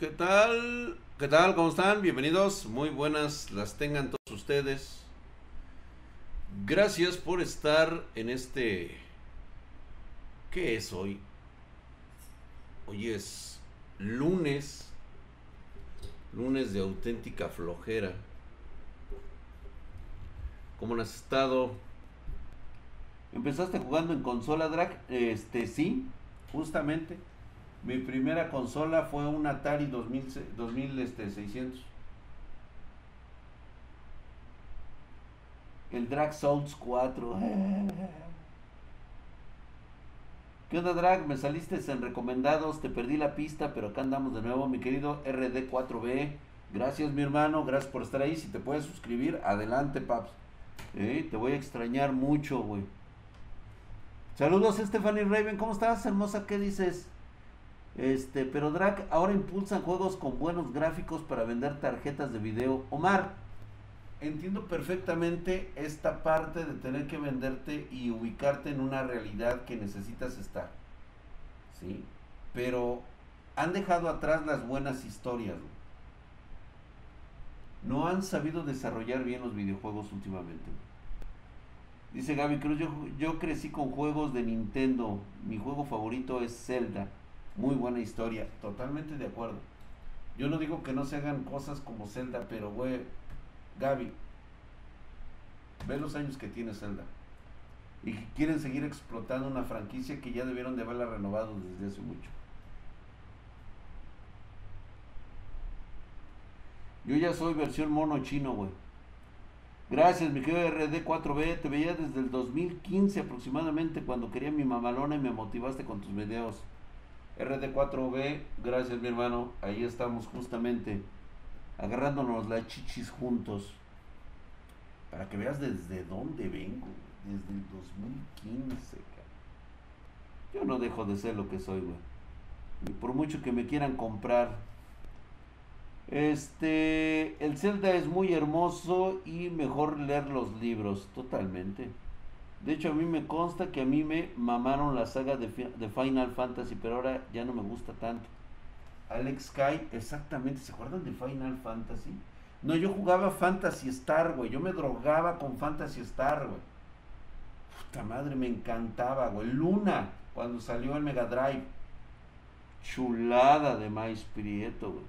¿Qué tal? ¿Qué tal? ¿Cómo están? Bienvenidos. Muy buenas las tengan todos ustedes. Gracias por estar en este... ¿Qué es hoy? Hoy es lunes. Lunes de auténtica flojera. ¿Cómo has estado? ¿Empezaste jugando en consola, Drag? Este, sí, justamente. Mi primera consola fue un Atari 2000, 2600. El Drag Souls 4. ¿Qué onda, Drag? Me saliste en recomendados, te perdí la pista, pero acá andamos de nuevo, mi querido RD4B. Gracias, mi hermano, gracias por estar ahí. Si te puedes suscribir, adelante, paps. Eh, te voy a extrañar mucho, güey. Saludos, Stephanie Raven, ¿cómo estás, hermosa? ¿Qué dices? Este, pero Drac ahora impulsan juegos con buenos gráficos para vender tarjetas de video. Omar, entiendo perfectamente esta parte de tener que venderte y ubicarte en una realidad que necesitas estar. ¿Sí? Pero han dejado atrás las buenas historias. No han sabido desarrollar bien los videojuegos últimamente. Dice Gaby Cruz, yo, yo crecí con juegos de Nintendo. Mi juego favorito es Zelda. Muy buena historia, totalmente de acuerdo. Yo no digo que no se hagan cosas como Zelda, pero güey, Gaby, ve los años que tiene Zelda. Y quieren seguir explotando una franquicia que ya debieron de haberla renovado desde hace mucho. Yo ya soy versión mono chino, güey. Gracias, mi querido RD4B. Te veía desde el 2015 aproximadamente cuando quería mi mamalona y me motivaste con tus videos. RD4B, gracias mi hermano, ahí estamos justamente agarrándonos las chichis juntos. Para que veas desde dónde vengo, desde el 2015. Yo no dejo de ser lo que soy, güey. Por mucho que me quieran comprar. Este, el Zelda es muy hermoso y mejor leer los libros, totalmente. De hecho, a mí me consta que a mí me mamaron la saga de, Final Fantasy, pero ahora ya no me gusta tanto. Alex Sky, exactamente, ¿se acuerdan de Final Fantasy? No, yo jugaba Fantasy Star, güey. Yo me drogaba con Fantasy Star, güey. Puta madre, me encantaba, güey. Luna, cuando salió el Mega Drive. Chulada de Maíz Prieto, güey.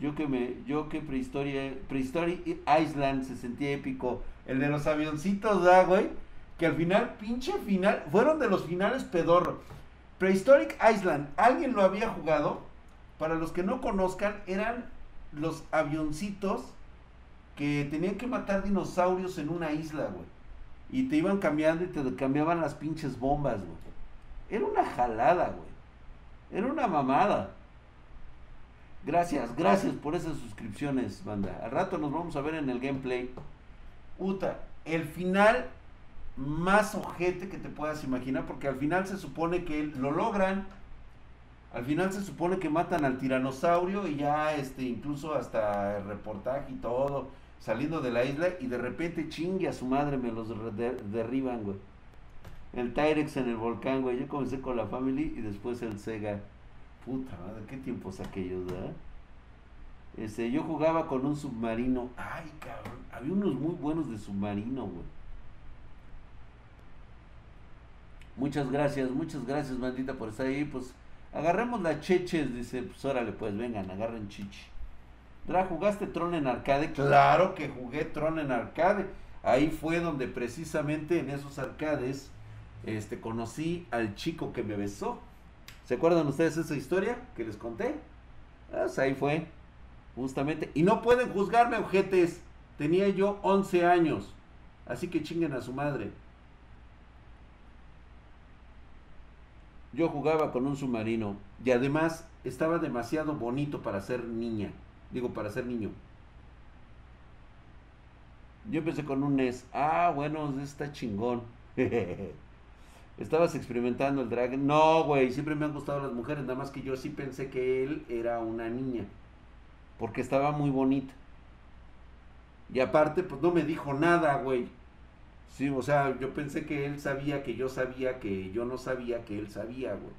Yo que me, yo que prehistoria, prehistoria Island se sentía épico. El de los avioncitos, ¿da, güey? Que al final, pinche final, fueron de los finales pedorro. Prehistoric Island, ¿alguien lo había jugado? Para los que no conozcan, eran los avioncitos que tenían que matar dinosaurios en una isla, güey. Y te iban cambiando y te cambiaban las pinches bombas, güey. Era una jalada, güey. Era una mamada. Gracias, gracias por esas suscripciones, banda. Al rato nos vamos a ver en el gameplay. Uta, el final más ojete que te puedas imaginar, porque al final se supone que lo logran. Al final se supone que matan al tiranosaurio y ya este incluso hasta el reportaje y todo saliendo de la isla y de repente chingue a su madre me los derriban, güey. El Tyrex en el volcán, güey. Yo comencé con la Family y después el Sega. Puta madre, qué tiempos aquellos, ¿verdad? Este, yo jugaba con un submarino. Ay, cabrón. Había unos muy buenos de submarino, güey. Muchas gracias, muchas gracias, bandita, por estar ahí. Pues agarremos las cheches, dice. Pues órale, pues vengan, agarren chichi. Dra, ¿jugaste Tron en arcade? Claro que jugué Tron en arcade. Ahí fue donde precisamente en esos arcades este, conocí al chico que me besó. ¿Se acuerdan ustedes esa historia que les conté? Pues ahí fue. Justamente. Y no pueden juzgarme, ojetes. Tenía yo 11 años. Así que chinguen a su madre. Yo jugaba con un submarino. Y además estaba demasiado bonito para ser niña. Digo, para ser niño. Yo empecé con un NES. Ah, bueno, está chingón. Estabas experimentando el drag. No, güey, siempre me han gustado las mujeres. Nada más que yo sí pensé que él era una niña porque estaba muy bonita. Y aparte, pues no me dijo nada, güey. Sí, o sea, yo pensé que él sabía que yo sabía que yo no sabía que él sabía, güey.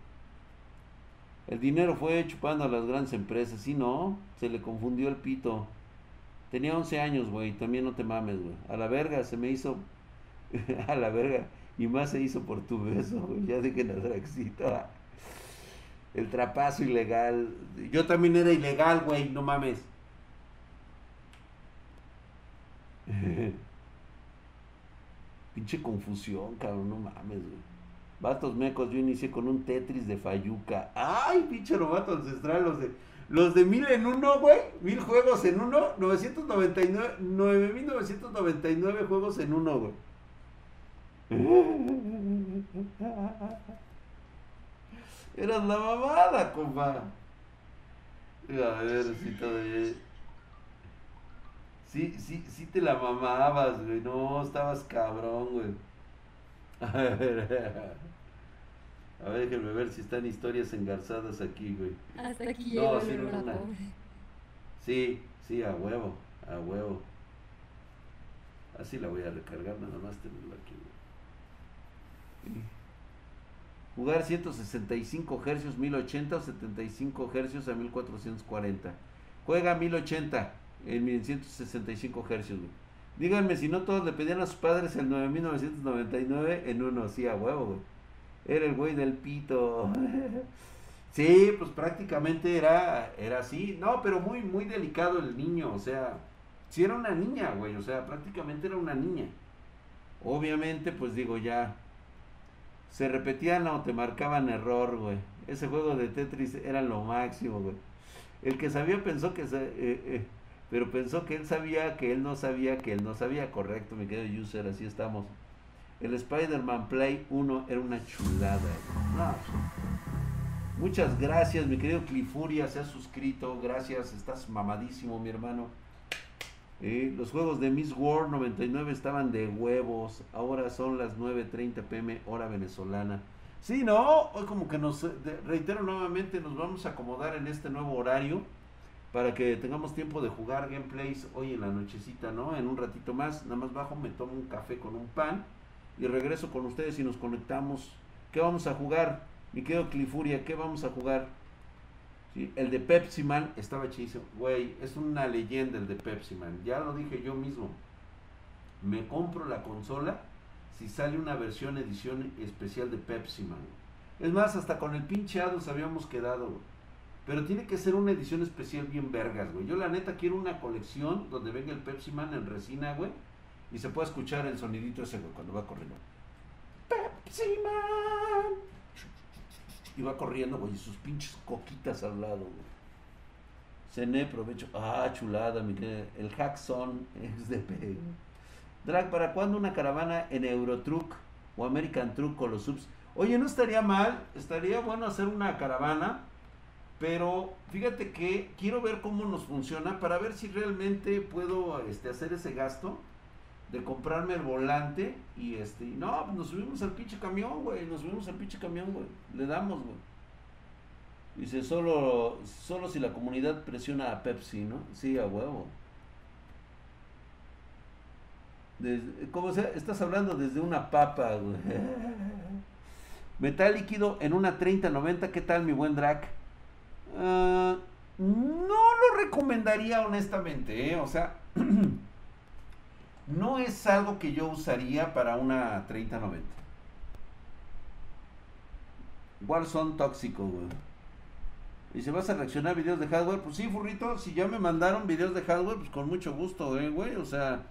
El dinero fue chupando a las grandes empresas. Sí, no, se le confundió el pito. Tenía 11 años, güey. También no te mames, güey. A la verga, se me hizo. a la verga. Y más se hizo por tu beso, güey. Ya dije la Draxito. El trapazo ilegal. Yo también era ilegal, güey. No mames. Pinche confusión, cabrón. No mames, güey. Vatos mecos, yo inicié con un Tetris de Fayuca. ¡Ay, pinche novato ancestral! Los de, los de mil en uno, güey. Mil juegos en uno. 999, 9999 juegos en uno, güey. Eras la mamada, compa. A ver si todavía. Sí, sí, sí te la mamabas, güey. No, estabas cabrón, güey. A ver. A ver, déjenme ver si están historias engarzadas aquí, güey. Hasta aquí no, sí, no, Sí, sí, a huevo, a huevo. Así la voy a recargar, nada más tenerlo aquí, güey. Jugar 165 Hz 1080 o 75 Hz a 1440. Juega 1080 en 165 Hz. Díganme si no todos le pedían a sus padres el 9999 en uno, sí, huevo, güey. Era el güey del pito. Sí, pues prácticamente era, era así. No, pero muy, muy delicado el niño. O sea, sí era una niña, güey. O sea, prácticamente era una niña. Obviamente, pues digo, ya. Se repetían o te marcaban error, güey. Ese juego de Tetris era lo máximo, güey. El que sabía pensó que... Se, eh, eh, pero pensó que él sabía que él no sabía que él no sabía. Correcto, me quedo user, así estamos. El Spider-Man Play 1 era una chulada. muchas gracias, mi querido Clifuria, se ha suscrito. Gracias, estás mamadísimo, mi hermano. Eh, los juegos de Miss World 99 estaban de huevos. Ahora son las 9.30 pm, hora venezolana. Sí, no, hoy como que nos, reitero nuevamente, nos vamos a acomodar en este nuevo horario para que tengamos tiempo de jugar gameplays hoy en la nochecita, ¿no? En un ratito más, nada más bajo, me tomo un café con un pan y regreso con ustedes y nos conectamos. ¿Qué vamos a jugar? Mi querido Clifuria, ¿qué vamos a jugar? El de Pepsi Man estaba chido. Güey, es una leyenda el de Pepsi Man. Ya lo dije yo mismo. Me compro la consola si sale una versión edición especial de Pepsi Man. Es más, hasta con el pinche Ados habíamos quedado. Pero tiene que ser una edición especial bien vergas, güey. Yo la neta quiero una colección donde venga el Pepsi Man en resina, güey y se puede escuchar el sonidito ese cuando va corriendo. Pepsi Man. Va corriendo, güey, sus pinches coquitas al lado, güey. Cené, provecho. Ah, chulada, mi El Hackson es de Drag, ¿para cuándo una caravana en Eurotruck o American Truck con los subs? Oye, no estaría mal, estaría bueno hacer una caravana, pero fíjate que quiero ver cómo nos funciona para ver si realmente puedo este, hacer ese gasto de comprarme el volante y este, no, nos subimos al pinche camión, güey, nos subimos al pinche camión, güey, le damos, güey. Dice, solo, solo si la comunidad presiona a Pepsi, ¿no? Sí, a huevo. ¿Cómo se? Estás hablando desde una papa, güey. Metal líquido en una 3090, ¿qué tal mi buen Drac? Ah, no lo recomendaría honestamente, ¿eh? O sea, no es algo que yo usaría para una 3090. Igual son tóxicos, güey. Y si vas a reaccionar a videos de hardware, pues sí, furrito, si ya me mandaron videos de hardware, pues con mucho gusto, eh, güey. O sea,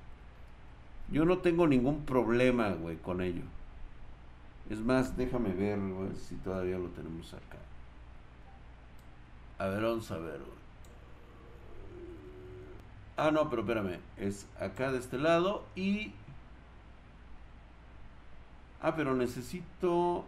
yo no tengo ningún problema, güey, con ello. Es más, déjame ver, güey, si todavía lo tenemos acá. A ver, vamos a ver, güey. Ah, no, pero espérame. Es acá de este lado y... Ah, pero necesito...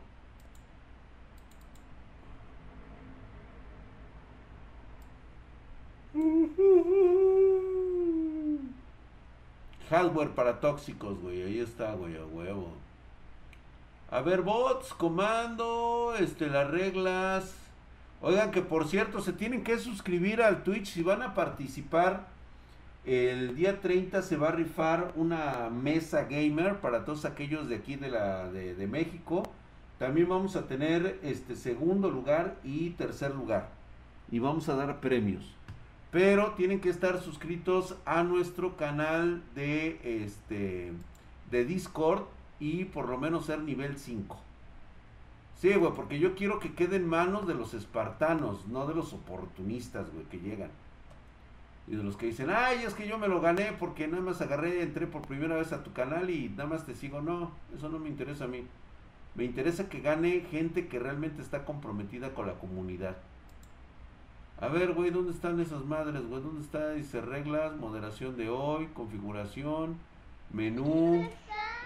Hardware para tóxicos, güey. Ahí está, güey, a huevo. A ver, bots, comando, este, las reglas. Oigan que por cierto, se tienen que suscribir al Twitch si van a participar el día 30 se va a rifar una mesa gamer para todos aquellos de aquí de, la, de, México También vamos a tener este segundo lugar y tercer lugar. Y vamos a dar premios. Pero tienen que estar suscritos a nuestro canal de este de Discord y por lo menos ser nivel 5. Sí, güey, porque yo quiero que quede en manos de los espartanos, no de los oportunistas, güey, que llegan. Y de los que dicen, ay, es que yo me lo gané porque nada más agarré, entré por primera vez a tu canal y nada más te sigo. No, eso no me interesa a mí. Me interesa que gane gente que realmente está comprometida con la comunidad. A ver, güey, ¿dónde están esas madres, güey? ¿Dónde está? Dice reglas, moderación de hoy, configuración, menú,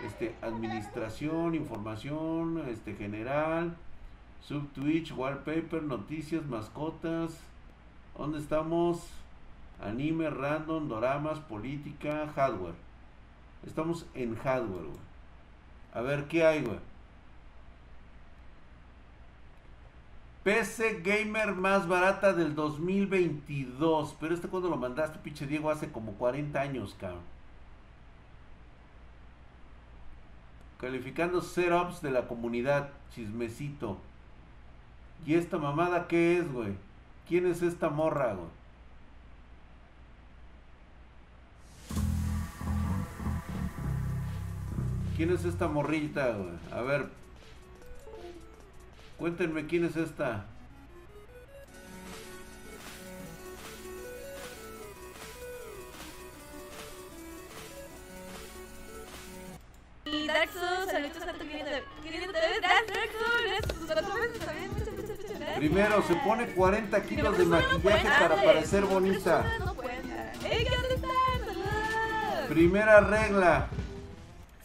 este, administración, información, este, general, sub Twitch, wallpaper, noticias, mascotas. ¿Dónde estamos? Anime, random, doramas, política, hardware. Estamos en hardware, güey. A ver, ¿qué hay, güey? PC Gamer más barata del 2022. Pero este cuando lo mandaste, pinche Diego, hace como 40 años, cabrón. Calificando setups de la comunidad. Chismecito. ¿Y esta mamada qué es, güey? ¿Quién es esta morra, güey? ¿Quién es esta morrita, güey? A ver. Cuéntenme quién es esta. Y Dark Souls, saludos a tu querido. Querido, Dark Souls, cuatro veces también. Muchas, muchas, muchas gracias. Primero, se pone 40 kilos de maquillaje para parecer bonita. ¡Saludos! Primera regla.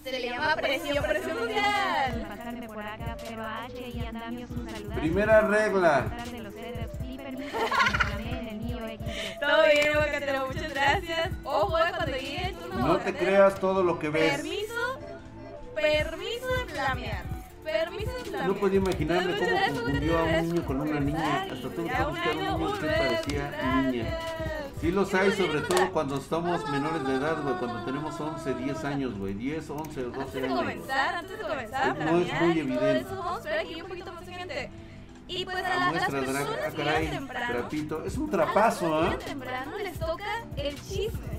Se le llama presión, presión mundial. pasarme por acá, pero a H y Andamios un saludo. Primera regla. de los setups y permiso que me reclamé en el Nio X3. Todo bien, Bocatero, muchas gracias. Ojo, eh, cuando llegue el turno de No te creas todo lo que ves. Permiso, permiso de flamear. Permiso de flamear. No podía imaginarme cómo confundió a un niño con una niña. Hasta un buscar un niño que parecía niña. Sí los hay, Pues, sobre todo a- cuando estamos Vamos. menores de edad, güey. Cuando tenemos 11, 10 años, güey. 10, 11 o 12 Antes de años. comenzar, antes de comenzar a No es muy evidente. eso, vamos a esperar aquí un poquito más de gente. Y pues a, Ah, la- las personas drag- que llegan temprano, trapito. Es un a trapazo, ¿ah? llegan temprano les toca el chisme,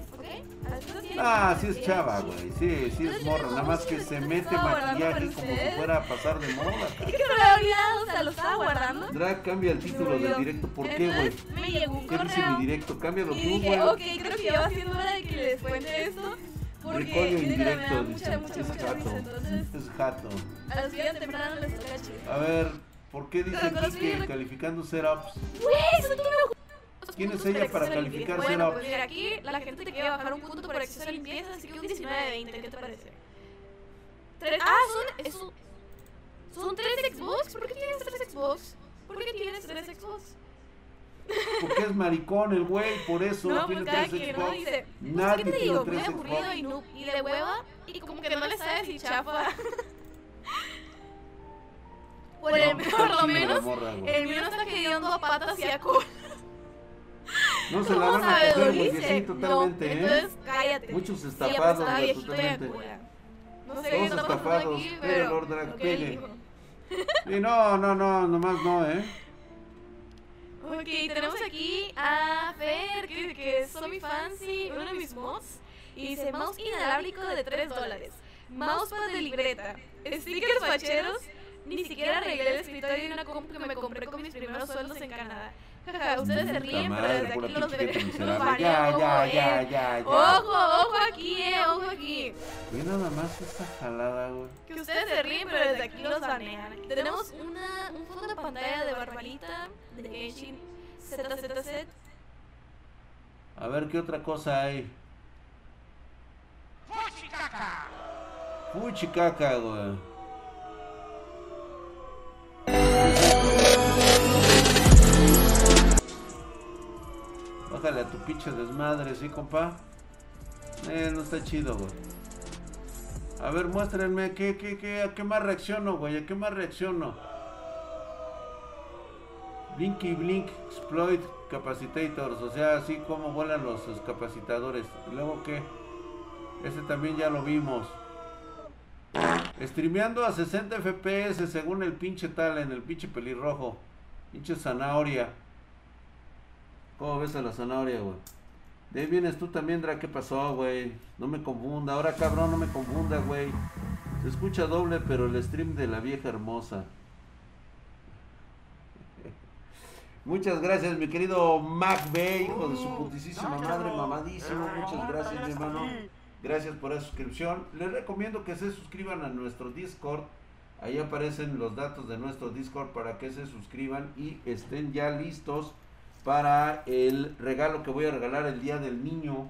Ah, sí es chava, güey. Sí, sí es morra. Nada más que se mete maquillaje como si fuera a pasar de moda, Es que me lo había o sea, lo estaba guardando. Drag, cambia el título del directo. ¿Por qué, güey? Me llegó un ¿Qué dice mi directo? Cámbialo tú, güey. ok, creo que ya va siendo hora de que les cuente esto. Porque Recollo en neta, me da directo, mucha, mucha, Es mucha jato. risa. Entonces, Es jato. a los que temprano les toca chisme. A ver, ¿por qué dice que calificando setups? Güey, eso tú me ¿Quién es ella para calificar. Bueno, pues mira, aquí la gente te quiere bajar un punto por exceso de limpieza, así que un 19 de 20, ¿qué te parece? Tres, ah, son, es un- son tres Xbox. ¿Por qué tienes tres Xbox? ¿Por qué tienes tres Xbox? Porque es maricón el güey, por eso No, tiene pues tres quien, ¿no? Xbox. Dice, pues, Nadie ¿qué te digo? Muy aburrido Xbox. y, no, y de hueva, y como que no le sabes si chafa. Por, el, por lo menos, el mío no está quedando a patas y a cola. No se la ¿Cómo van a coger, sí, totalmente, no, ¿eh? entonces cállate. Muchos estafados, pues, totalmente. No sé Todos estafados, aquí, pero. Lord Drag, pegue. no, no, no, nomás no, ¿eh? Ok, tenemos aquí a Fer, que, que es Somi Fancy, uno de mis mods. Y dice, mouse inalámbrico de 3 dólares. Mousepad de libreta. Stickers facheros. Ni siquiera arreglé el escritorio de una compu que me compré con mis primeros sueldos en Canadá. Jaja, ustedes se ríen, pero desde aquí los veré. Ya, ojo, ya, ya, ya, ya. Ojo, ojo aquí, eh, ojo aquí. Ve nada más esta jalada, güey. Que ustedes se ríen, pero desde aquí los banean. Tenemos una, un fondo de pantalla de Barbarita, de Genshin ZZZ. A ver qué otra cosa hay. Fuchicaca, güey. Bájale a tu pinche desmadre, ¿sí, compa? Eh, no está chido, güey. A ver, muéstrenme, ¿qué, qué, qué, ¿a qué más reacciono, güey? ¿A qué más reacciono? Blinky Blink Exploit Capacitators, o sea, así como vuelan los, los capacitadores. ¿Y luego qué? Ese también ya lo vimos. Streameando a 60 FPS según el pinche tal en el pinche pelirrojo. Pinche zanahoria. ¿Cómo ves a la zanahoria, güey? De ahí vienes tú también, Dra. ¿Qué pasó, güey? No me confunda. Ahora, cabrón, no me confunda, güey. Se escucha doble, pero el stream de la vieja hermosa. Muchas gracias, mi querido Mac Bay, hijo de su putísima madre, mamadísimo. Muchas gracias, mi hermano. Gracias por la suscripción. Les recomiendo que se suscriban a nuestro Discord. Ahí aparecen los datos de nuestro Discord para que se suscriban y estén ya listos para el regalo que voy a regalar el día del niño.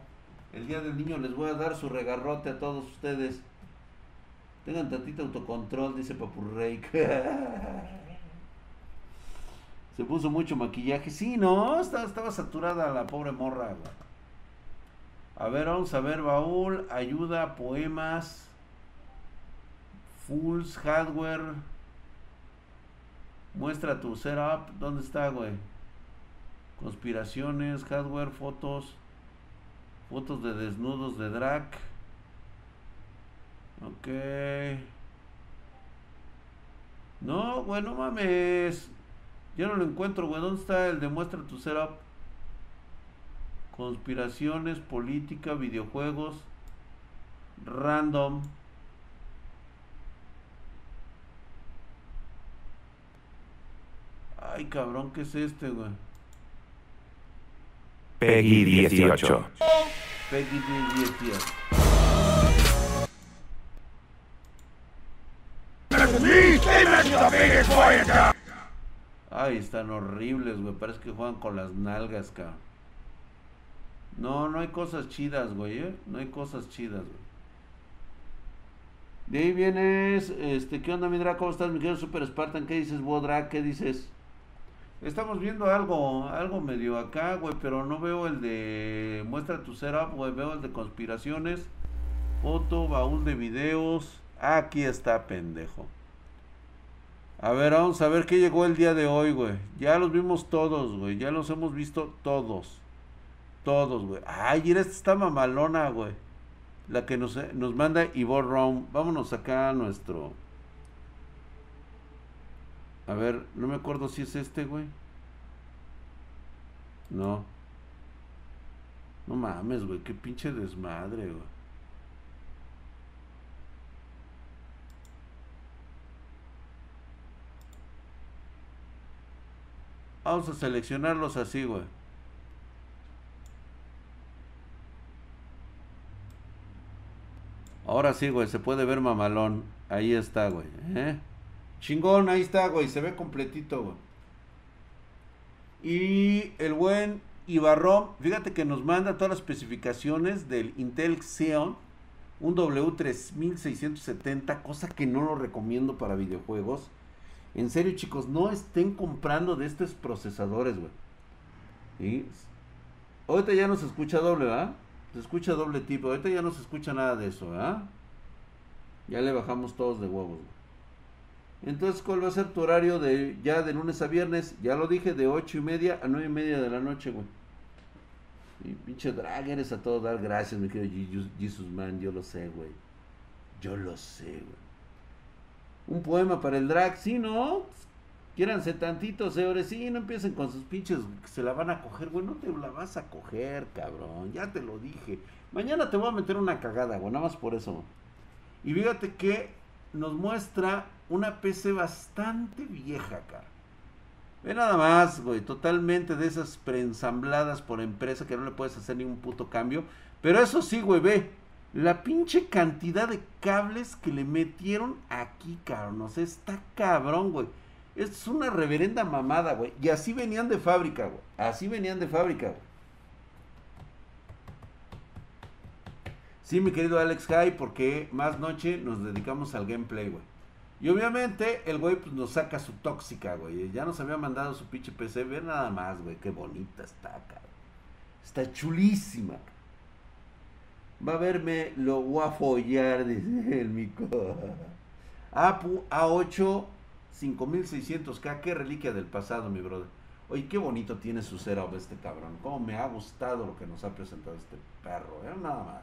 El día del niño les voy a dar su regarrote a todos ustedes. Tengan tantito autocontrol, dice Papurrey. Se puso mucho maquillaje. Sí, no, estaba, estaba saturada la pobre morra. A ver, vamos a ver, baúl, ayuda, poemas, fulls, hardware. Muestra tu setup. ¿Dónde está, güey? Conspiraciones, hardware, fotos. Fotos de desnudos de drag. Ok. No, güey, no mames. Ya no lo encuentro, güey. ¿Dónde está el demuestra tu setup? Conspiraciones, política, videojuegos. Random. Ay, cabrón, ¿qué es este, güey? Peggy 18. Peggy 18. Ay, están horribles, güey. Parece que juegan con las nalgas, cabrón. No, no hay cosas chidas, güey, ¿eh? No hay cosas chidas, güey. De ahí vienes, este, ¿qué onda, mi Drac? ¿Cómo estás, mi querido Super Spartan? ¿Qué dices, Bodra? ¿Qué dices? Estamos viendo algo, algo medio acá, güey, pero no veo el de muestra tu setup, güey, veo el de conspiraciones, foto, baúl de videos. Aquí está, pendejo. A ver, vamos a ver qué llegó el día de hoy, güey. Ya los vimos todos, güey. Ya los hemos visto todos. Todos, güey. Ay, mira, esta está mamalona, güey. La que nos, nos manda Ivor Round. Vámonos acá a nuestro. A ver, no me acuerdo si es este, güey. No. No mames, güey. Qué pinche desmadre, güey. Vamos a seleccionarlos así, güey. Ahora sí, güey, se puede ver mamalón. Ahí está, güey. ¿eh? Chingón, ahí está, güey. Se ve completito, güey. Y el buen Ibarrón, fíjate que nos manda todas las especificaciones del Intel Xeon. Un W3670, cosa que no lo recomiendo para videojuegos. En serio, chicos, no estén comprando de estos procesadores, güey. Ahorita ya no se escucha doble, ¿verdad? Se escucha doble tipo. Ahorita ya no se escucha nada de eso, ¿verdad? Ya le bajamos todos de huevos, güey. Entonces, ¿cuál va a ser tu horario de ya de lunes a viernes? Ya lo dije, de ocho y media a nueve y media de la noche, güey. Y pinche drag, eres a todo dar gracias, mi querido Jesus Man, yo lo sé, güey. Yo lo sé, güey. Un poema para el drag, sí, ¿no? Quiéranse tantitos, señores, sí, no empiecen con sus pinches, se la van a coger, güey, no te la vas a coger, cabrón, ya te lo dije. Mañana te voy a meter una cagada, güey, nada más por eso. Y fíjate que nos muestra una PC bastante vieja, cara. Ve nada más, güey, totalmente de esas preensambladas por empresa que no le puedes hacer ningún puto cambio. Pero eso sí, güey, ve. La pinche cantidad de cables que le metieron aquí, cabrón. O sea, está cabrón, güey. Es una reverenda mamada, güey. Y así venían de fábrica, güey. Así venían de fábrica, güey. Sí, mi querido Alex High, porque más noche nos dedicamos al gameplay, güey. Y obviamente el güey pues, nos saca su tóxica, güey. Ya nos había mandado su pinche PC. Ve nada más, güey. Qué bonita está, cabrón. Está chulísima. Va a verme, lo voy a follar, dice el mico. Apu A8 5600K. Qué reliquia del pasado, mi brother. Oye, qué bonito tiene su setup este cabrón. Cómo me ha gustado lo que nos ha presentado este perro. ¿eh? Nada más.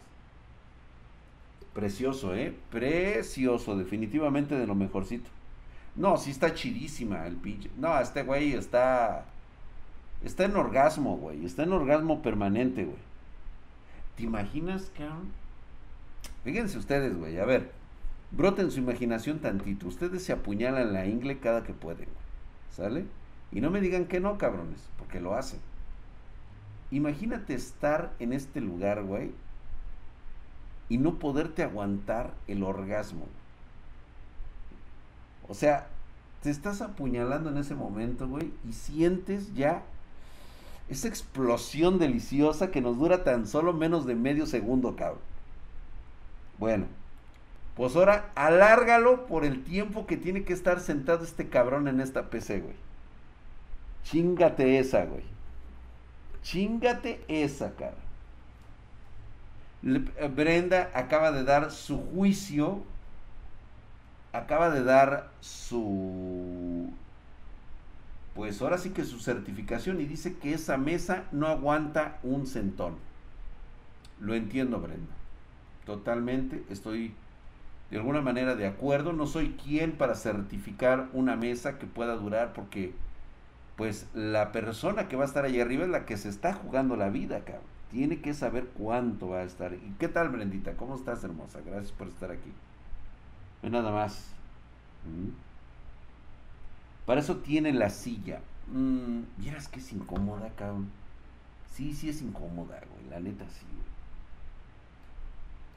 Precioso, ¿eh? Precioso, definitivamente de lo mejorcito. No, sí está chidísima el pinche. No, este güey está. Está en orgasmo, güey. Está en orgasmo permanente, güey. ¿Te imaginas, cabrón? Fíjense ustedes, güey. A ver, broten su imaginación tantito. Ustedes se apuñalan la ingle cada que pueden, güey. ¿Sale? Y no me digan que no, cabrones, porque lo hacen. Imagínate estar en este lugar, güey, y no poderte aguantar el orgasmo. O sea, te estás apuñalando en ese momento, güey, y sientes ya esa explosión deliciosa que nos dura tan solo menos de medio segundo, cabrón. Bueno, pues ahora alárgalo por el tiempo que tiene que estar sentado este cabrón en esta PC, güey. Chingate esa, güey. Chingate esa, cabrón. Eh, Brenda acaba de dar su juicio, acaba de dar su, pues ahora sí que su certificación y dice que esa mesa no aguanta un centón. Lo entiendo, Brenda. Totalmente, estoy de alguna manera de acuerdo. No soy quien para certificar una mesa que pueda durar porque pues la persona que va a estar ahí arriba es la que se está jugando la vida, cabrón tiene que saber cuánto va a estar. ¿Y qué tal, Brendita? ¿Cómo estás, hermosa? Gracias por estar aquí. Nada más. ¿Mm? Para eso tiene la silla. Mm, Vieras que es incómoda, cabrón. Sí, sí es incómoda, güey. La neta sí, güey.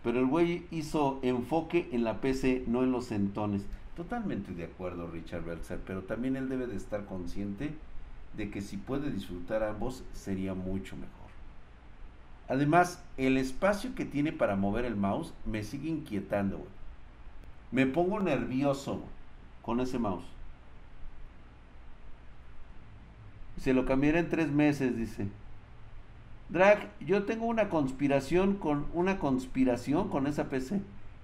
Pero el güey hizo enfoque en la PC, no en los centones. Totalmente de acuerdo, Richard Belzer. Pero también él debe de estar consciente de que si puede disfrutar ambos, sería mucho mejor. Además, el espacio que tiene para mover el mouse me sigue inquietando. Me pongo nervioso con ese mouse. Se lo cambiaré en tres meses, dice. Drag, yo tengo una conspiración con una conspiración con esa PC.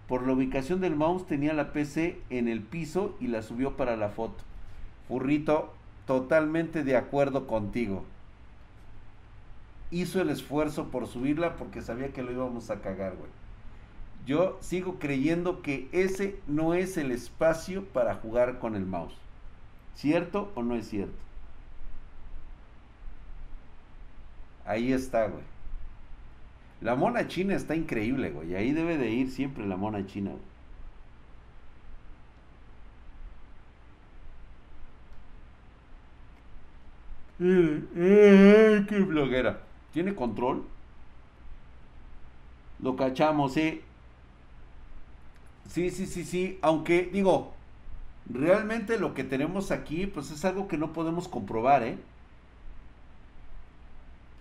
Por la ubicación del mouse tenía la PC en el piso y la subió para la foto. Furrito, totalmente de acuerdo contigo hizo el esfuerzo por subirla porque sabía que lo íbamos a cagar, güey. Yo sigo creyendo que ese no es el espacio para jugar con el mouse. ¿Cierto o no es cierto? Ahí está, güey. La mona china está increíble, güey. Ahí debe de ir siempre la mona china, güey. Eh, eh, ¡Qué bloguera! ¿Tiene control? Lo cachamos, sí. Sí, sí, sí, sí. Aunque, digo, realmente lo que tenemos aquí, pues es algo que no podemos comprobar, ¿eh?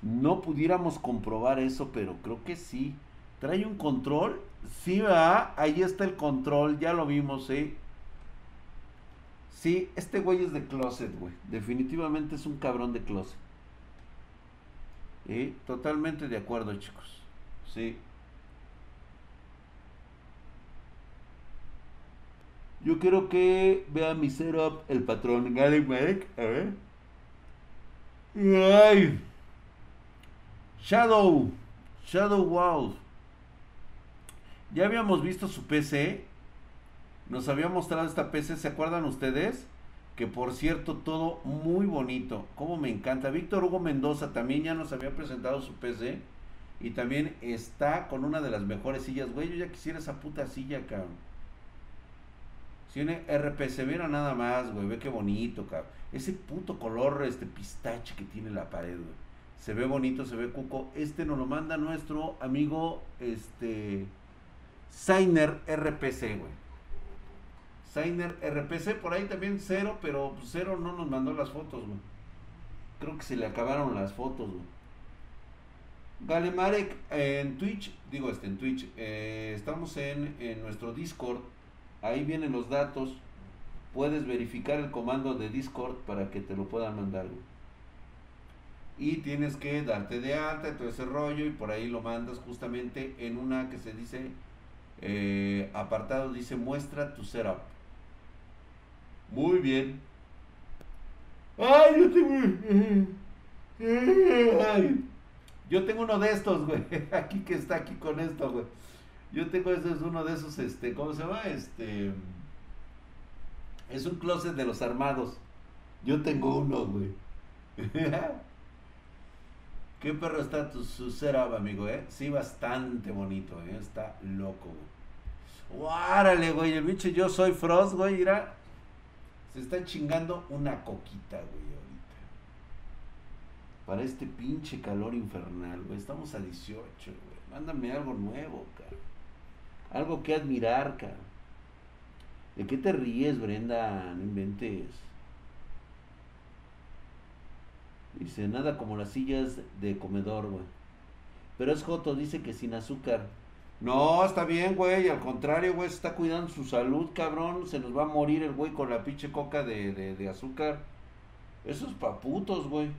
No pudiéramos comprobar eso, pero creo que sí. ¿Trae un control? Sí, va. Ahí está el control, ya lo vimos, ¿eh? Sí, este güey es de closet, güey. Definitivamente es un cabrón de closet. Y totalmente de acuerdo, chicos. Sí. Yo quiero que vea mi setup el patrón Gary Mike. A ver. Ay. Shadow. Shadow Wow. Ya habíamos visto su PC. Nos había mostrado esta PC. ¿Se acuerdan ustedes? Que por cierto, todo muy bonito. Como me encanta. Víctor Hugo Mendoza también ya nos había presentado su PC. Y también está con una de las mejores sillas. Güey, yo ya quisiera esa puta silla, cabrón. Tiene RPC, mira nada más, güey. Ve qué bonito, cabrón. Ese puto color, este pistache que tiene la pared, güey. Se ve bonito, se ve cuco. Este nos lo manda nuestro amigo, este... Signer RPC, güey. Sainer RPC, por ahí también cero, pero cero no nos mandó las fotos, güey. Creo que se le acabaron las fotos, güey. Galemarek en Twitch, digo este en Twitch, eh, estamos en, en, nuestro Discord, ahí vienen los datos, puedes verificar el comando de Discord para que te lo puedan mandar. Y tienes que darte de alta, todo ese rollo, y por ahí lo mandas justamente en una que se dice, eh, apartado, dice muestra tu setup. Muy bien. Ay, yo tengo. Ay. Yo tengo uno de estos, güey. Aquí que está aquí con esto, güey. Yo tengo ese es uno de esos, este, ¿cómo se llama? Este. Es un closet de los armados. Yo tengo uno, güey. ¿Qué perro está tu su setup, amigo, eh? Sí, bastante bonito, eh. Está loco, güey. Guárale, güey. El bicho yo soy Frost, güey. Mira. Se está chingando una coquita, güey, ahorita. Para este pinche calor infernal, güey. Estamos a 18, güey. Mándame algo nuevo, cara. Algo que admirar, cara. ¿De qué te ríes, Brenda? No inventes. Dice, nada como las sillas de comedor, güey. Pero es Joto, dice que sin azúcar. No, está bien, güey. Al contrario, güey, se está cuidando su salud, cabrón. Se nos va a morir el güey con la pinche coca de, de, de azúcar. Esos paputos, güey.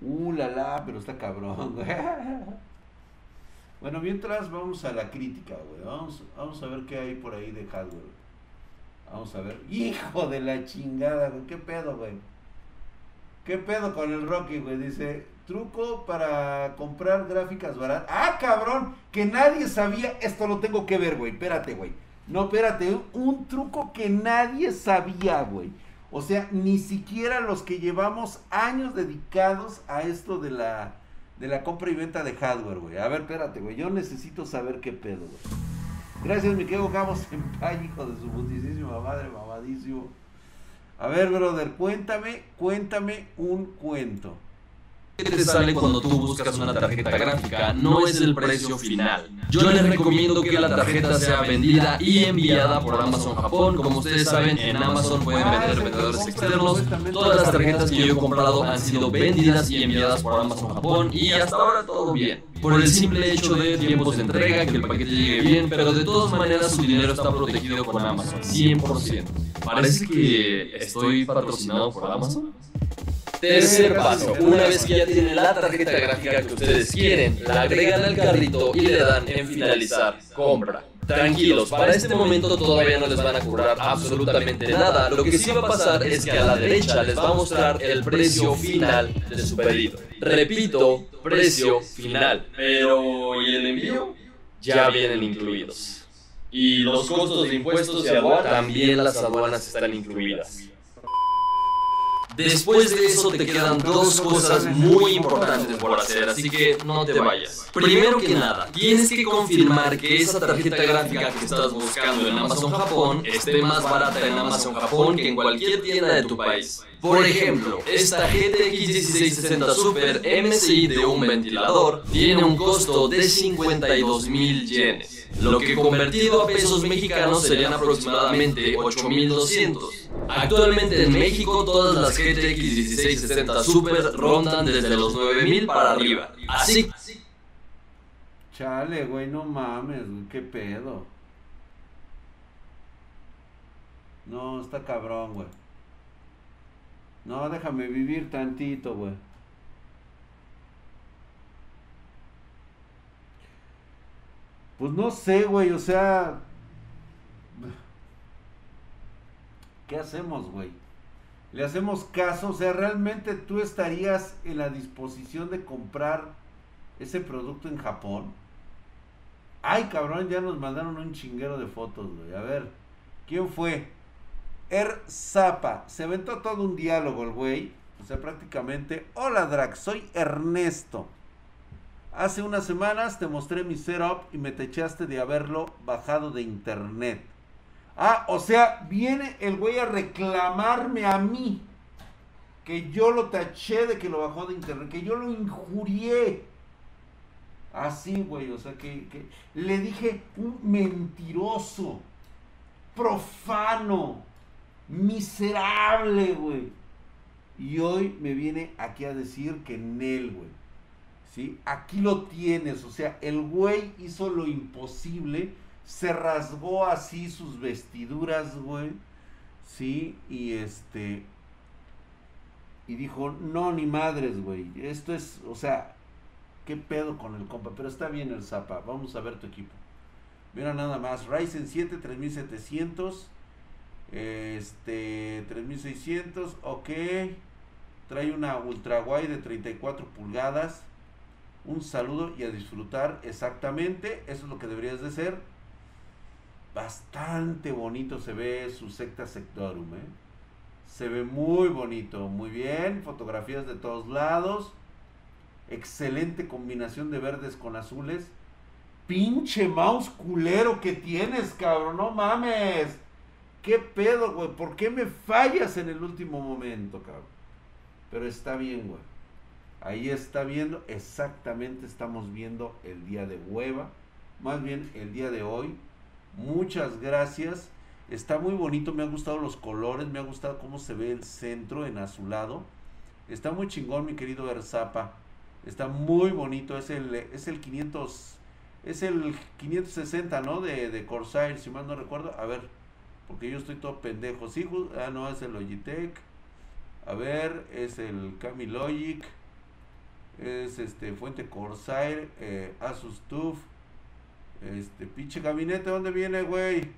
Uh, la la, pero está cabrón, güey. Bueno, mientras vamos a la crítica, güey. Vamos, vamos a ver qué hay por ahí de hardware. Vamos a ver. Hijo de la chingada, güey. ¿Qué pedo, güey? ¿Qué pedo con el Rocky, güey? Dice, truco para comprar gráficas baratas. Ah, cabrón, que nadie sabía. Esto lo tengo que ver, güey. Espérate, güey. No, espérate. Un truco que nadie sabía, güey. O sea, ni siquiera los que llevamos años dedicados a esto de la, de la compra y venta de hardware, güey. A ver, espérate, güey. Yo necesito saber qué pedo, güey. Gracias, mi querido Gamos en hijo de su putísima madre, mamadísimo. A ver, brother, cuéntame, cuéntame un cuento. Que te sale cuando tú buscas una tarjeta gráfica no es el precio final. Yo les recomiendo que la tarjeta sea vendida y enviada por Amazon Japón. Como ustedes saben, en Amazon pueden vender vendedores externos. Todas las tarjetas que yo he comprado han sido vendidas y enviadas por Amazon Japón y hasta ahora todo bien. Por el simple hecho de tiempos de entrega, que el paquete llegue bien, pero de todas maneras su dinero está protegido con Amazon, 100%. Parece que estoy patrocinado por Amazon. Tercer paso, una vez que ya tienen la tarjeta gráfica que ustedes quieren, la agregan al carrito y le dan en finalizar compra. Tranquilos, para este momento todavía no les van a cobrar absolutamente nada. Lo que sí va a pasar es que a la derecha les va a mostrar el precio final de su pedido. Repito, precio final. Pero ¿y el envío? Ya vienen incluidos. Y los costos de impuestos y aduanas, también las aduanas están incluidas. Después de eso te quedan dos cosas muy importantes por hacer, así que no te vayas. Primero que nada, tienes que confirmar que esa tarjeta gráfica que estás buscando en Amazon Japón esté más barata en Amazon Japón que en cualquier tienda de tu país. Por ejemplo, esta GTX 1660 Super MSI de un ventilador tiene un costo de 52 mil yenes, lo que convertido a pesos mexicanos serían aproximadamente 8200. Actualmente en México todas las GTX 1660 Super rondan desde los 9000 para arriba. Así Chale, güey, no mames, güey, qué pedo. No, está cabrón, güey. No, déjame vivir tantito, güey. Pues no sé, güey, o sea... ¿Qué hacemos, güey? ¿Le hacemos caso? O sea, ¿realmente tú estarías en la disposición de comprar ese producto en Japón? Ay, cabrón, ya nos mandaron un chinguero de fotos, güey. A ver, ¿quién fue? Er Zapa. Se aventó todo un diálogo el güey. O sea, prácticamente. Hola, Drax, soy Ernesto. Hace unas semanas te mostré mi setup y me techaste de haberlo bajado de internet. Ah, o sea, viene el güey a reclamarme a mí. Que yo lo taché de que lo bajó de internet. Que yo lo injurié. Así, güey, o sea, que, le dije un mentiroso, profano, miserable, güey. Y hoy me viene aquí a decir que en él, güey. ¿Sí? Aquí lo tienes, o sea, el güey hizo lo imposible, se rasgó así sus vestiduras, güey. ¿Sí? Y este... Y dijo, no, ni madres, güey. Esto es, o sea, ¿Qué pedo con el compa? Pero está bien el Zapa. Vamos a ver tu equipo. Mira nada más. Ryzen 7 3700. Este 3600. Ok. Trae una ultra wide de 34 pulgadas. Un saludo y a disfrutar exactamente. Eso es lo que deberías de ser. Bastante bonito se ve su secta sectorum. ¿eh? Se ve muy bonito. Muy bien. Fotografías de todos lados. Excelente combinación de verdes con azules. Pinche mouse culero que tienes, cabrón. No mames. ¿Qué pedo, güey? ¿Por qué me fallas en el último momento, cabrón? Pero está bien, güey. Ahí está viendo, exactamente estamos viendo el día de hueva. Más bien el día de hoy. Muchas gracias. Está muy bonito, me han gustado los colores, me ha gustado cómo se ve el centro en azulado. Está muy chingón, mi querido Erzapa. Está muy bonito, es el, es el 500, es el 560, ¿no? De, Corsair, si mal no recuerdo. A ver, porque yo estoy todo pendejo. Sí, ah, no, es el Logitech. A ver, es el Camilogic. Es este Fuente Corsair, eh, Asus TUF. Este pinche gabinete, ¿dónde viene, güey?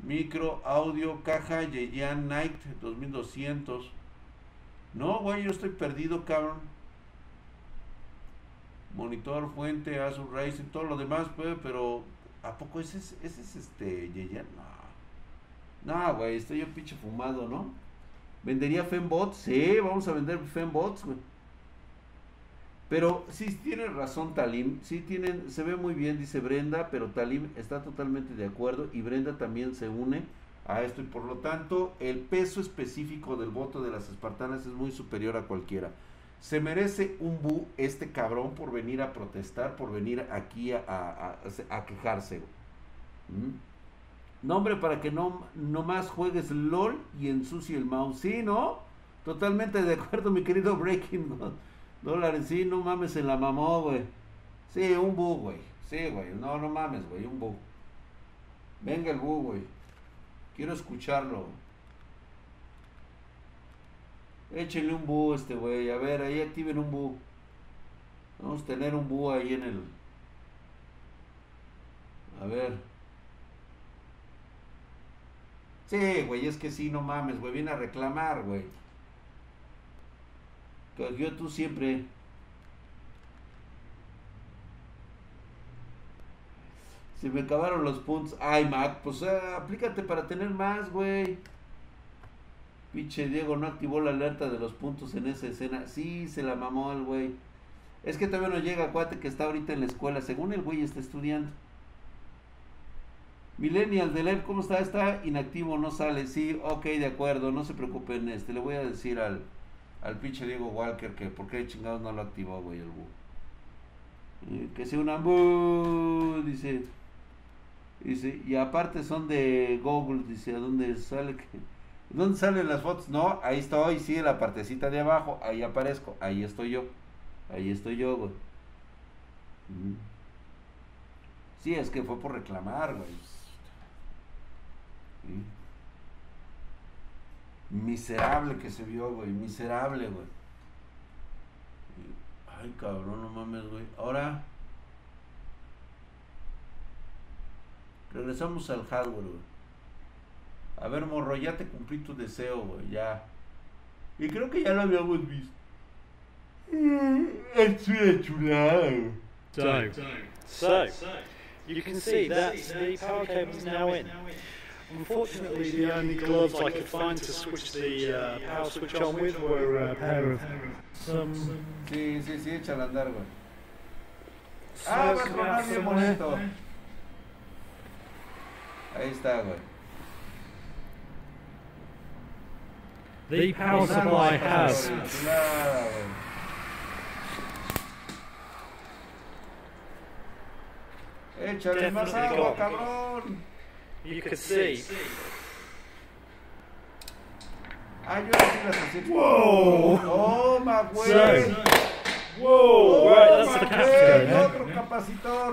Micro, audio, caja, Yeyan Night 2200. No, güey, yo estoy perdido, cabrón. Monitor, fuente, Asus Ryzen, todo lo demás, pues, pero ¿a poco ese es, ese es este Yeyan? No. No, güey, estoy yo pinche fumado, ¿no? ¿Vendería Fembots? Sí, vamos a vender Fembots, güey. Pero sí tiene razón Talim, sí tienen, se ve muy bien, dice Brenda, pero Talim está totalmente de acuerdo y Brenda también se une a esto y por lo tanto el peso específico del voto de las espartanas es muy superior a cualquiera. Se merece un bu este cabrón por venir a protestar, por venir aquí a, quejarse. ¿Mm? Nombre para que no, no más juegues LOL y ensucie el mouse. Sí, ¿no? Totalmente de acuerdo, mi querido Breaking God. Dólares, sí, no mames, se la mamó, güey. Sí, un bu, güey. Sí, güey. No, no mames, güey, un bu. Venga el bu, güey. Quiero escucharlo. Échenle un bu a este güey. A ver, ahí activen un bu. Vamos a tener un bu ahí en el. A ver. Sí, güey, es que sí, no mames, güey. Viene a reclamar, güey. Yo tú siempre. Se me acabaron los puntos. Ay, Mac, pues ah, aplícate para tener más, güey. Pinche Diego no activó la alerta de los puntos en esa escena. Sí, se la mamó el güey. Es que todavía no llega, acuérdate que está ahorita en la escuela. Según el güey está estudiando. Millennial de LED, ¿cómo está? Está inactivo, no sale. Sí, ok, de acuerdo, no se preocupen. Este, le voy a decir al, al pinche Diego Walker que por qué chingados no lo activó, güey, el bu. Que sea una bu, dice. Dice, y aparte son de Google, dice, ¿a dónde sale? que- ¿Dónde salen las fotos? No, ahí estoy, sí, la partecita de abajo, ahí aparezco, ahí estoy yo. Ahí estoy yo, güey. Sí, es que fue por reclamar, güey. Sí. Miserable que se vio, güey. Miserable, güey. Ay, cabrón, no mames, güey. Ahora. Regresamos al hardware, güey. A ver, morro, ya te cumplí tu deseo, güey. Ya. Y creo que ya lo habíamos visto. Es una chulada, güey. So, so you can see that the power cable is now in. Unfortunately, the only gloves I could find to switch the uh, power switch on with were a pair of some. Sí, sí, sí, échala a andar, güey. Ah, va a about bien bonito. Ahí está, güey. The power supply has güey, chulada, güey. Échale más agua, cabrón. You could see. Ah, yo sí las hacía. ¡Wow! ¡Toma, güey! So, whoa! Right, that's the ¡Toma, capacitor. güey! ¡Otro capacitor!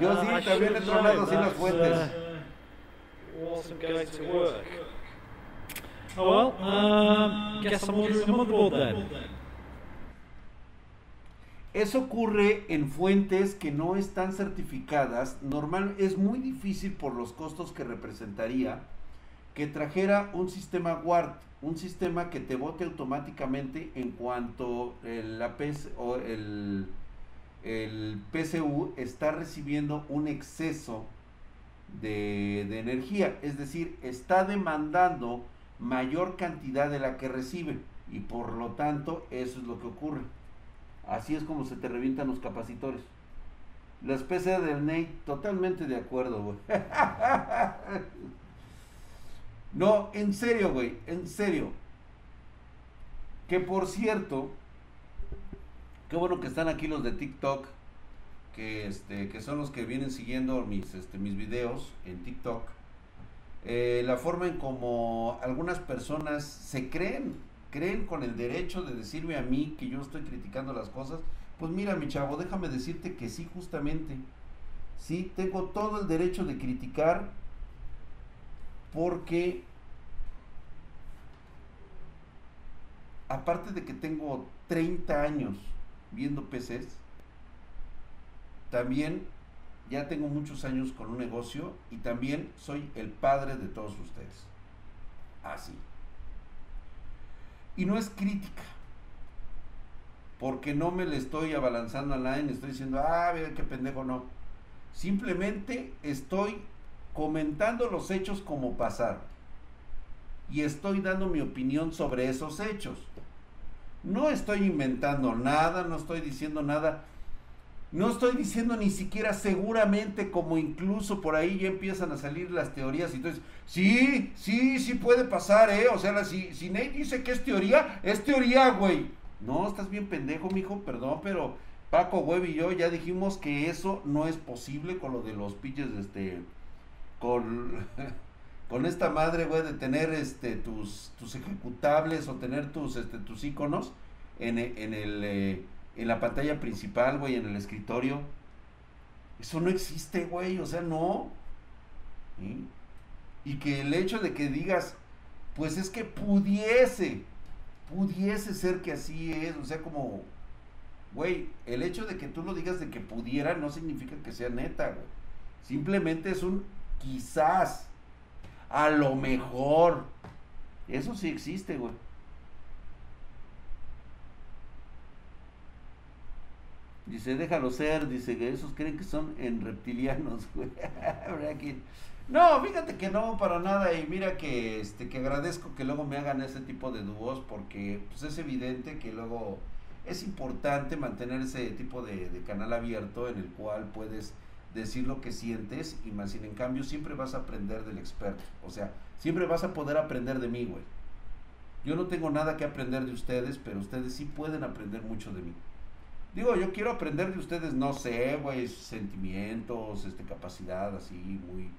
Yo sí, Uh, I también he should've tronado known así las that, fuentes. uh, wasn't going to work. Oh well, um, guess I'm ordering a motherboard then. Eso ocurre en fuentes que no están certificadas. Normal, es muy difícil por los costos que representaría que trajera un sistema WART, un sistema que te vote automáticamente en cuanto el, la o el, el PCU está recibiendo un exceso de, de energía, es decir, está demandando mayor cantidad de la que recibe y por lo tanto eso es lo que ocurre. Así es como se te revientan los capacitores. La especie del Nate, totalmente de acuerdo, güey. no, en serio, güey, en serio. Que por cierto, qué bueno que están aquí los de TikTok, que, este, que son los que vienen siguiendo mis, este, mis videos en TikTok. Eh, la forma en como algunas personas se creen, creen con el derecho de decirme a mí que yo estoy criticando las cosas pues mira, mi chavo, déjame decirte que sí, justamente. Sí, tengo todo el derecho de criticar porque aparte de que tengo 30 años viendo PCs, también ya tengo muchos años con un negocio y también soy el padre de todos ustedes. Así. Y no es crítica porque no me le estoy abalanzando a nadie, estoy diciendo, ah, mira qué pendejo, no. Simplemente estoy comentando los hechos como pasaron. Y estoy dando mi opinión sobre esos hechos. No estoy inventando nada, no estoy diciendo nada. No estoy diciendo ni siquiera seguramente como incluso por ahí ya empiezan a salir las teorías y entonces, sí, sí, sí puede pasar, ¿eh? O sea, si, si Nate dice que es teoría, es teoría, güey. No, estás bien pendejo, mijo, perdón, pero Paco, Web y yo ya dijimos que eso no es posible con lo de los pinches, este, con, con esta madre, güey, de tener, este, tus, tus ejecutables o tener tus, este, tus iconos en, en el, eh, en la pantalla principal, güey, en el escritorio. Eso no existe, güey, o sea, no. Y que el hecho de que digas, pues es que pudiese, pudiese ser que así es, o sea, como, güey, el hecho de que tú lo digas de que pudiera no significa que sea neta, güey. Simplemente es un quizás, a lo mejor. Eso sí existe, güey. Dice, déjalo ser, dice que esos creen que son en reptilianos, güey. No, fíjate que no, para nada. Y mira que este que agradezco que luego me hagan ese tipo de dúos porque pues es evidente que luego es importante mantener ese tipo de, canal abierto en el cual puedes decir lo que sientes y más sin en cambio siempre vas a aprender del experto. O sea, siempre vas a poder aprender de mí, güey. Yo no tengo nada que aprender de ustedes, pero ustedes sí pueden aprender mucho de mí. Digo, yo quiero aprender de ustedes, no sé, güey, sentimientos, este, capacidad así, muy,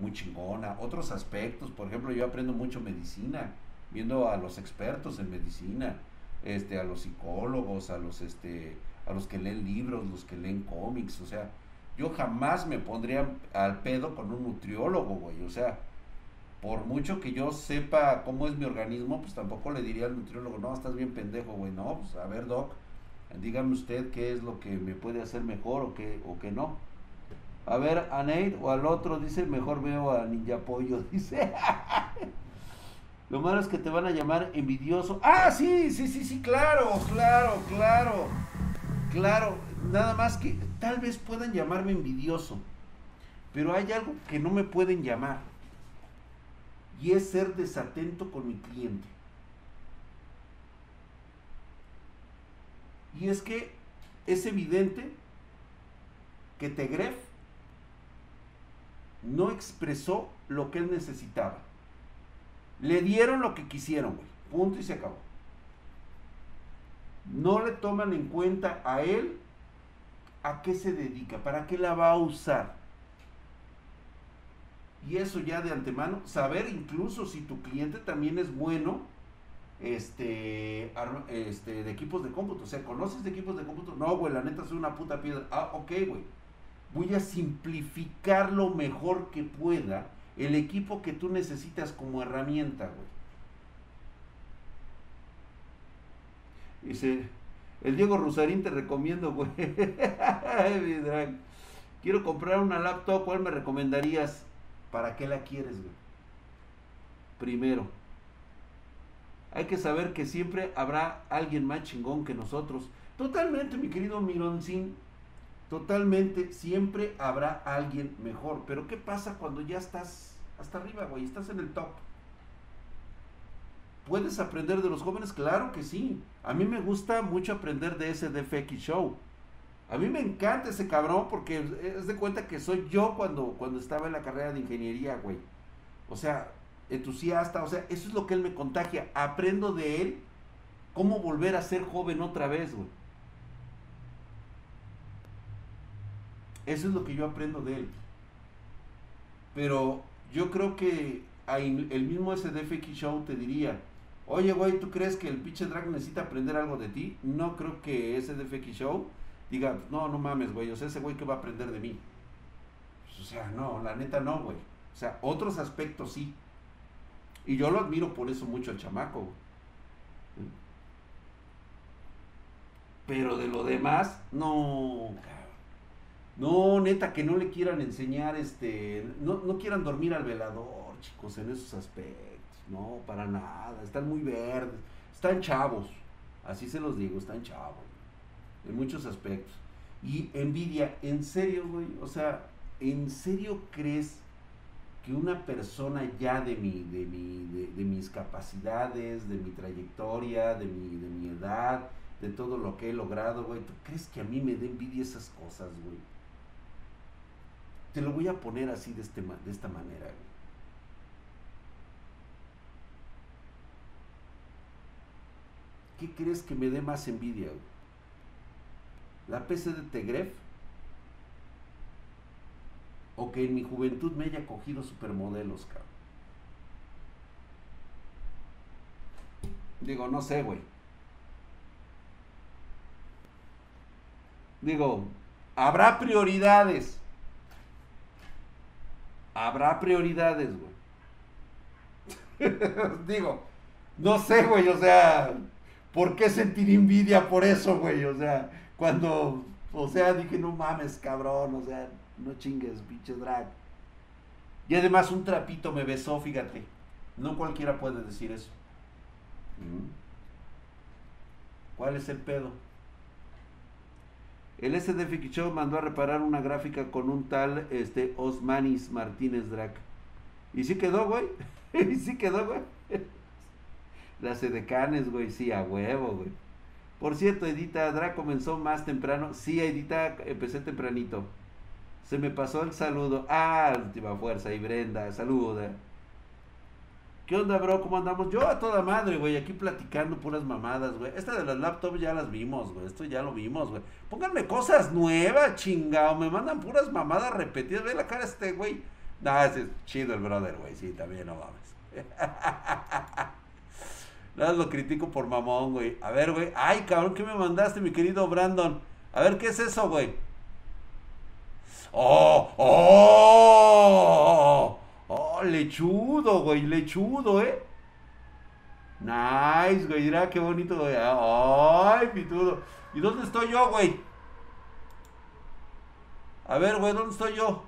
muy chingona. Otros aspectos, por ejemplo, yo aprendo mucho medicina, viendo a los expertos en medicina, este, a los psicólogos, a los, este, a los que leen libros, los que leen cómics, o sea, yo jamás me pondría al pedo con un nutriólogo, güey, o sea, por mucho que yo sepa cómo es mi organismo, pues tampoco le diría al nutriólogo, no, estás bien pendejo, güey, no, pues a ver, doc, dígame usted qué es lo que me puede hacer mejor o qué, o qué no. A ver, a Nate o al otro, dice, mejor veo a Ninja Pollo, dice. Lo malo es que te van a llamar envidioso. Ah, sí, sí, sí, sí, claro, claro, claro. Claro, nada más que tal vez puedan llamarme envidioso. Pero hay algo que no me pueden llamar. Y es ser desatento con mi cliente. Y es que es evidente que Tegref no expresó lo que él necesitaba. Le dieron lo que quisieron, güey. Punto y se acabó. No le toman en cuenta a él a qué se dedica, para qué la va a usar. Y eso ya de antemano, saber incluso si tu cliente también es bueno este, este, de equipos de cómputo. O sea, ¿conoces de equipos de cómputo? No, güey, la neta soy una puta piedra. Ah, ok, güey voy a simplificar lo mejor que pueda el equipo que tú necesitas como herramienta, güey. Dice, el Diego Rosarín te recomiendo, güey. Quiero comprar una laptop, ¿cuál me recomendarías? ¿Para qué la quieres, güey? primero. Hay que saber que siempre habrá alguien más chingón que nosotros. Totalmente, mi querido Mironcín. Totalmente, siempre habrá alguien mejor. Pero ¿qué pasa cuando ya estás hasta arriba, güey? Estás en el top. ¿Puedes aprender de los jóvenes? Claro que sí. A mí me gusta mucho aprender de ese DFX Show. A mí me encanta ese cabrón porque es de cuenta que soy yo cuando, cuando estaba en la carrera de ingeniería, güey. O sea, entusiasta, o sea, eso es lo que él me contagia. Aprendo de él cómo volver a ser joven otra vez, güey. Eso es lo que yo aprendo de él. Pero yo creo que el mismo SDFX Show te diría, oye, güey, ¿tú crees que el pinche drag necesita aprender algo de ti? No creo que SDFX Show diga, no, no mames, güey, o sea, ese güey que va a aprender de mí. Pues, o sea, no, la neta no, güey. O sea, otros aspectos sí. Y yo lo admiro por eso mucho al chamaco. Pero de lo demás, no, no, neta, que no le quieran enseñar, este, no, no quieran dormir al velador, chicos, en esos aspectos. No, para nada, están muy verdes, están chavos, así se los digo, están chavos en muchos aspectos. Y envidia, en serio, güey, o sea, ¿en serio crees que una persona ya de mi, de mi, de, mis capacidades, de mi trayectoria, de mi, de mi edad, de todo lo que he logrado, güey, ¿tú crees que a mí me dé envidia esas cosas, güey? Te lo voy a poner así de, este, de esta manera, güey. ¿Qué crees que me dé más envidia, güey? la PC de Tegref o que en mi juventud me haya cogido supermodelos, cabrón. Digo, no sé, güey. Digo, habrá prioridades. Habrá prioridades, güey. Digo, no sé, güey, o sea, ¿por qué sentir envidia por eso, güey? O sea, cuando, o sea, dije, no mames, cabrón, o sea, no chingues, pinche drag. Y además un trapito me besó, fíjate. No cualquiera puede decir eso. Mm. ¿Cuál es el pedo? El SDF Show mandó a reparar una gráfica con un tal este, Osmanis Martínez Drag. Y sí quedó, güey. y sí quedó, güey. Las edecanes, güey, sí, a huevo, güey. Por cierto, Edita, Dra comenzó más temprano. Sí, Edita, empecé tempranito. Se me pasó el saludo. Ah, última fuerza. Y Brenda, saluda. ¿Qué onda, bro? ¿Cómo andamos? Yo a toda madre, güey, aquí platicando puras mamadas, güey. Esta de las laptops ya las vimos, güey. Esto ya lo vimos, güey. Pónganme cosas nuevas, chingado. Me mandan puras mamadas repetidas. Ve la cara de este, güey. Nah, ese es chido el brother, güey. Sí, también no mames. Nada lo critico por mamón, güey. A ver, güey. Ay, cabrón, ¿qué me mandaste, mi querido Brandon? A ver, ¿qué es eso, güey? ¡Oh! ¡Oh! ¡Oh! Lechudo, güey. Lechudo, ¿eh? Nice, güey. Mira qué bonito, güey. ¡Ay, pitudo! ¿Y dónde estoy yo, güey? A ver, güey, ¿dónde estoy yo?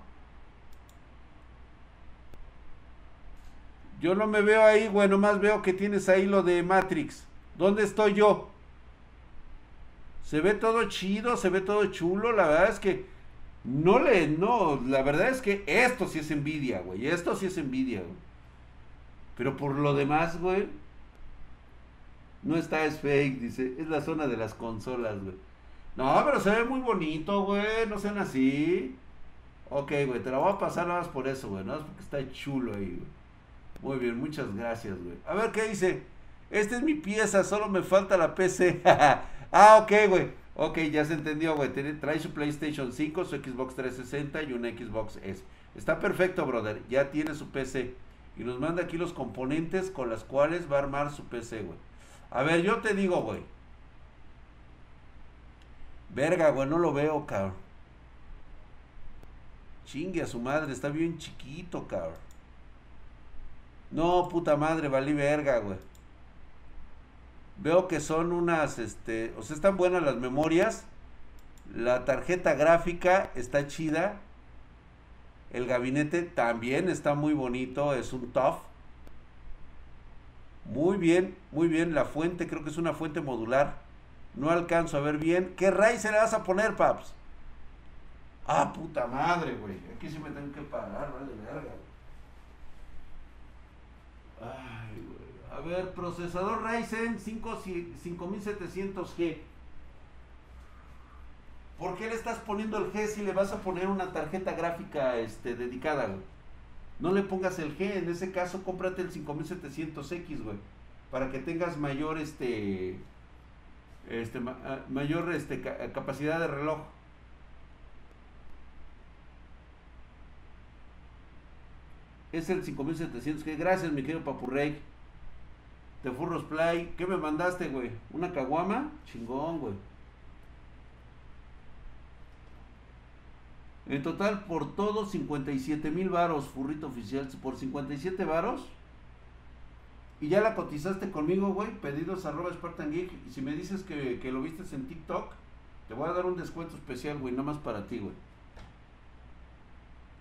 Yo no me veo ahí, güey, nomás veo que tienes ahí lo de Matrix. ¿Dónde estoy yo? Se ve todo chido, se ve todo chulo, la verdad es que no le, no, la verdad es que esto sí es envidia, güey, esto sí es envidia, güey. Pero por lo demás, güey, no está, es fake, dice, es la zona de las consolas, güey. No, pero se ve muy bonito, güey, no sean así. Ok, güey, te la voy a pasar nada más por eso, güey, nada más porque está chulo ahí, güey. Muy bien, muchas gracias, güey. A ver, ¿qué dice? Esta es mi pieza, solo me falta la PC. ah, ok, güey. Ok, ya se entendió, güey. Trae su PlayStation 5, su Xbox 360 y un Xbox S. Está perfecto, brother. Ya tiene su PC. Y nos manda aquí los componentes con las cuales va a armar su PC, güey. A ver, yo te digo, güey. Verga, güey, no lo veo, cabrón. Chingue a su madre, está bien chiquito, cabrón. No, puta madre, valí verga, güey. Veo que son unas, este, o sea, están buenas las memorias. La tarjeta gráfica está chida. El gabinete también está muy bonito, es un TUF. Muy bien, muy bien. La fuente, creo que es una fuente modular. No alcanzo a ver bien. ¿Qué se le vas a poner, Paps? Ah, puta madre, güey. Aquí sí me tengo que parar, vale, verga. Ay, ver, procesador Ryzen 5, 5700G. ¿Por qué le estás poniendo el G si le vas a poner una tarjeta gráfica este, dedicada? No le pongas el G, en ese caso cómprate el 5700X, güey. Para que tengas mayor, este, este, ah, mayor este, capacidad de reloj. Es el 5700 g Gracias, mi querido Papurrey. Te Furros Play. ¿Qué me mandaste, güey? ¿Una caguama? Chingón, güey. En total, por todo, 57 mil varos, furrito oficial. Por 57 varos. Y ya la cotizaste conmigo, güey. Pedidos arroba Spartan Geek. Y si me dices que, que lo viste en TikTok, te voy a dar un descuento especial, güey. Nada más para ti, güey.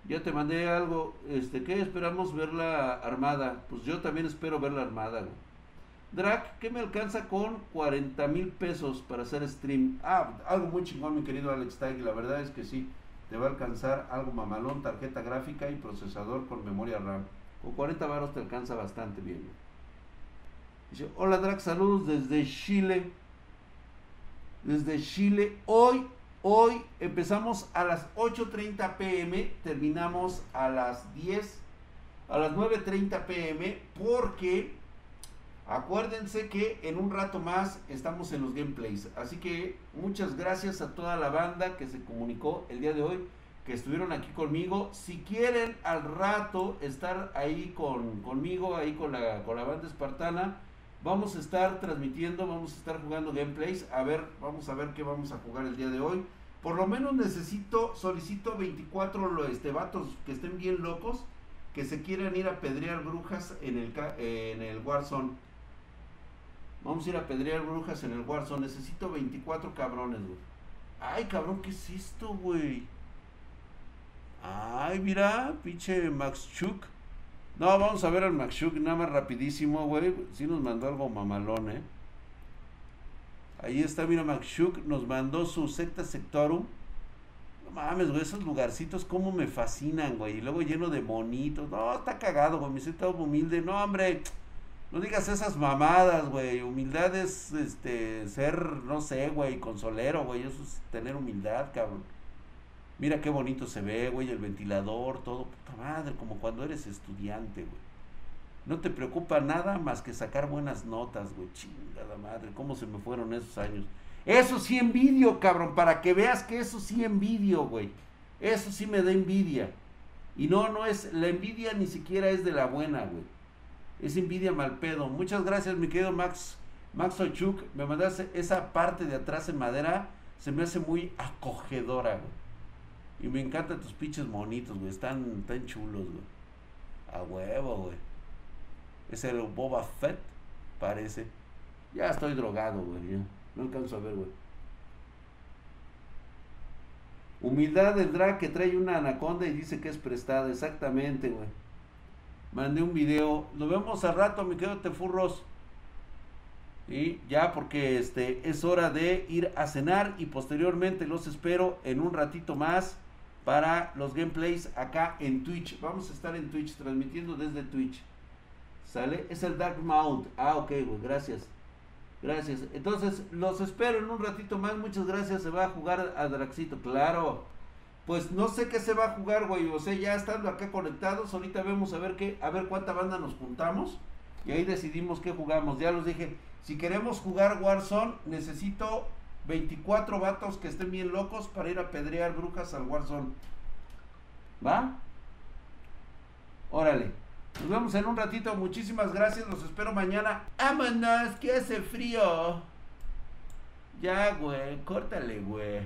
Ya te mandé algo, este, ¿qué esperamos ver la armada? Pues yo también espero ver la armada, güey. Drac, ¿qué me alcanza con 40 mil pesos para hacer stream? Ah, algo muy chingón, mi querido Alex Tag, la verdad es que sí, te va a alcanzar algo mamalón, tarjeta gráfica y procesador con memoria RAM. Con 40 baros te alcanza bastante bien. Dice, hola Drac, saludos desde Chile. Desde Chile. Hoy Hoy empezamos a las 8.30 pm, terminamos a las 10, a las 9.30 pm, porque acuérdense que en un rato más estamos en los gameplays. Así que muchas gracias a toda la banda que se comunicó el día de hoy, que estuvieron aquí conmigo. Si quieren al rato estar ahí con, conmigo, ahí con la, con la banda espartana, Vamos a estar transmitiendo, vamos a estar jugando gameplays. A ver, vamos a ver qué vamos a jugar el día de hoy. Por lo menos necesito, solicito 24 este, vatos que estén bien locos, que se quieran ir a pedrear brujas en el, en el Warzone. Vamos a ir a pedrear brujas en el Warzone. Necesito 24 cabrones, güey. Ay, cabrón, ¿qué es esto, güey? Ay, mira, pinche Max Chuk. No, vamos a ver al Maxuk nada más rapidísimo, güey. Sí nos mandó algo mamalón, ¿eh? Ahí está, mira, Maxuk nos mandó su secta sectorum. No mames, güey, esos lugarcitos como me fascinan, güey. Y luego lleno de monitos. No, está cagado, güey. Me siento humilde. No, hombre, no digas esas mamadas, güey. Humildad es, este, ser, no sé, güey, consolero, güey. Eso es tener humildad, cabrón. Mira qué bonito se ve, güey, el ventilador, todo, puta madre, como cuando eres estudiante, güey. No te preocupa nada más que sacar buenas notas, güey. Chingada madre, cómo se me fueron esos años. Eso sí envidio, cabrón, para que veas que eso sí envidio, güey. Eso sí me da envidia. Y no, no es, la envidia ni siquiera es de la buena, güey. Es envidia mal pedo. Muchas gracias, mi querido Max. Max Ochuk, me mandaste esa parte de atrás en madera, se me hace muy acogedora, güey. Y me encantan tus pinches monitos, güey. Están tan chulos, güey. A huevo, güey. Es el Boba Fett, parece. Ya estoy drogado, güey. No alcanzo a ver, güey. Humildad del drag que trae una anaconda y dice que es prestada. Exactamente, güey. Mandé un video. Nos vemos al rato, mi querido Tefurros. Y ya porque este es hora de ir a cenar y posteriormente los espero en un ratito más para los gameplays acá en Twitch. Vamos a estar en Twitch, transmitiendo desde Twitch. ¿Sale? Es el Dark Mount. Ah, ok, gracias. Gracias. Entonces, los espero en un ratito más. Muchas gracias. Se va a jugar a Draxito, claro. Pues no sé qué se va a jugar, güey. O sea, ya estando acá conectados, ahorita vemos a ver qué, a ver cuánta banda nos juntamos. Y ahí decidimos qué jugamos. Ya los dije, si queremos jugar Warzone, necesito 24 vatos que estén bien locos para ir a pedrear brujas al Warzone. ¿Va? Órale. Nos vemos en un ratito. Muchísimas gracias. Los espero mañana. ¡Vámonos! Que hace frío. Ya, güey. Córtale, güey.